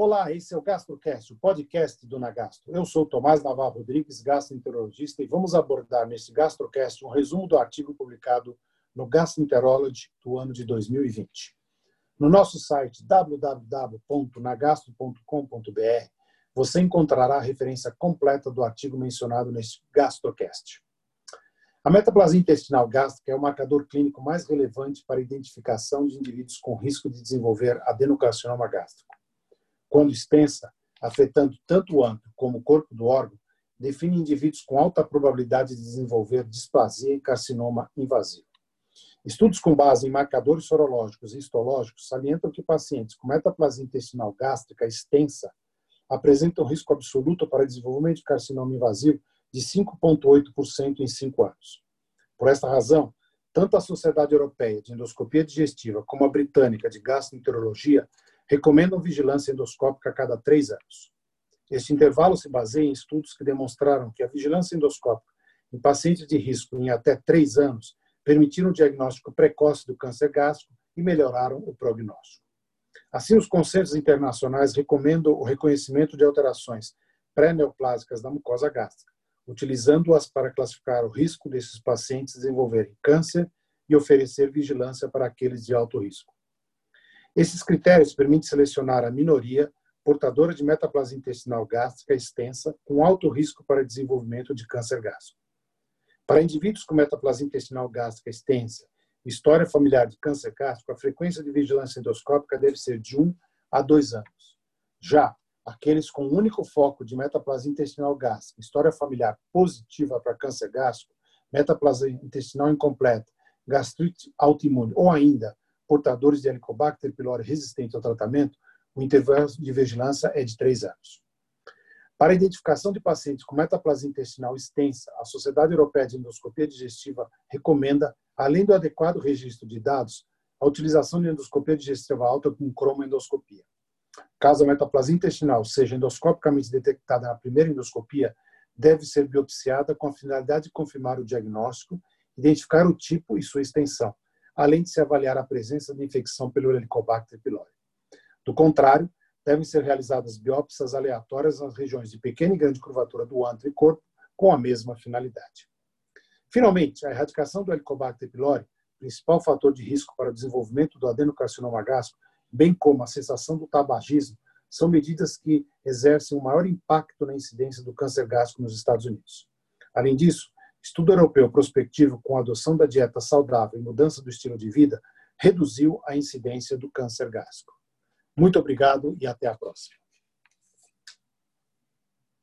Olá, esse é o GastroCast, o podcast do Nagasto. Eu sou Tomás Navarro Rodrigues, gastroenterologista, e vamos abordar nesse GastroCast um resumo do artigo publicado no Gastroenterology do ano de 2020. No nosso site www.nagasto.com.br você encontrará a referência completa do artigo mencionado neste GastroCast. A metaplasia intestinal gástrica é o marcador clínico mais relevante para a identificação de indivíduos com risco de desenvolver adenocarcinoma gástrico quando extensa, afetando tanto o âmbito como o corpo do órgão, define indivíduos com alta probabilidade de desenvolver displasia e carcinoma invasivo. Estudos com base em marcadores sorológicos e histológicos salientam que pacientes com metaplasia intestinal gástrica extensa apresentam risco absoluto para desenvolvimento de carcinoma invasivo de 5,8% em 5 anos. Por esta razão, tanto a Sociedade Europeia de Endoscopia Digestiva como a Britânica de Gastroenterologia recomendam vigilância endoscópica a cada três anos. Este intervalo se baseia em estudos que demonstraram que a vigilância endoscópica em pacientes de risco em até três anos permitiram o diagnóstico precoce do câncer gástrico e melhoraram o prognóstico. Assim, os conselhos internacionais recomendam o reconhecimento de alterações pré-neoplásicas da mucosa gástrica, utilizando-as para classificar o risco desses pacientes desenvolverem câncer e oferecer vigilância para aqueles de alto risco. Esses critérios permitem selecionar a minoria portadora de metaplasia intestinal gástrica extensa com alto risco para desenvolvimento de câncer gástrico. Para indivíduos com metaplasia intestinal gástrica extensa, história familiar de câncer gástrico, a frequência de vigilância endoscópica deve ser de 1 a 2 anos. Já aqueles com único foco de metaplasia intestinal gástrica, história familiar positiva para câncer gástrico, metaplasia intestinal incompleta, gastrite autoimune ou ainda portadores de Helicobacter pylori resistente ao tratamento, o intervalo de vigilância é de três anos. Para a identificação de pacientes com metaplasia intestinal extensa, a Sociedade Europeia de Endoscopia Digestiva recomenda, além do adequado registro de dados, a utilização de endoscopia digestiva alta com cromoendoscopia. Caso a metaplasia intestinal seja endoscopicamente detectada na primeira endoscopia, deve ser biopsiada com a finalidade de confirmar o diagnóstico, identificar o tipo e sua extensão, além de se avaliar a presença de infecção pelo Helicobacter pylori. Do contrário, devem ser realizadas biópsias aleatórias nas regiões de pequena e grande curvatura do antro e corpo com a mesma finalidade. Finalmente, a erradicação do Helicobacter pylori, principal fator de risco para o desenvolvimento do adenocarcinoma gástrico, bem como a cessação do tabagismo, são medidas que exercem um maior impacto na incidência do câncer gástrico nos Estados Unidos. Além disso, Estudo europeu prospectivo com a adoção da dieta saudável e mudança do estilo de vida reduziu a incidência do câncer gástrico. Muito obrigado e até a próxima.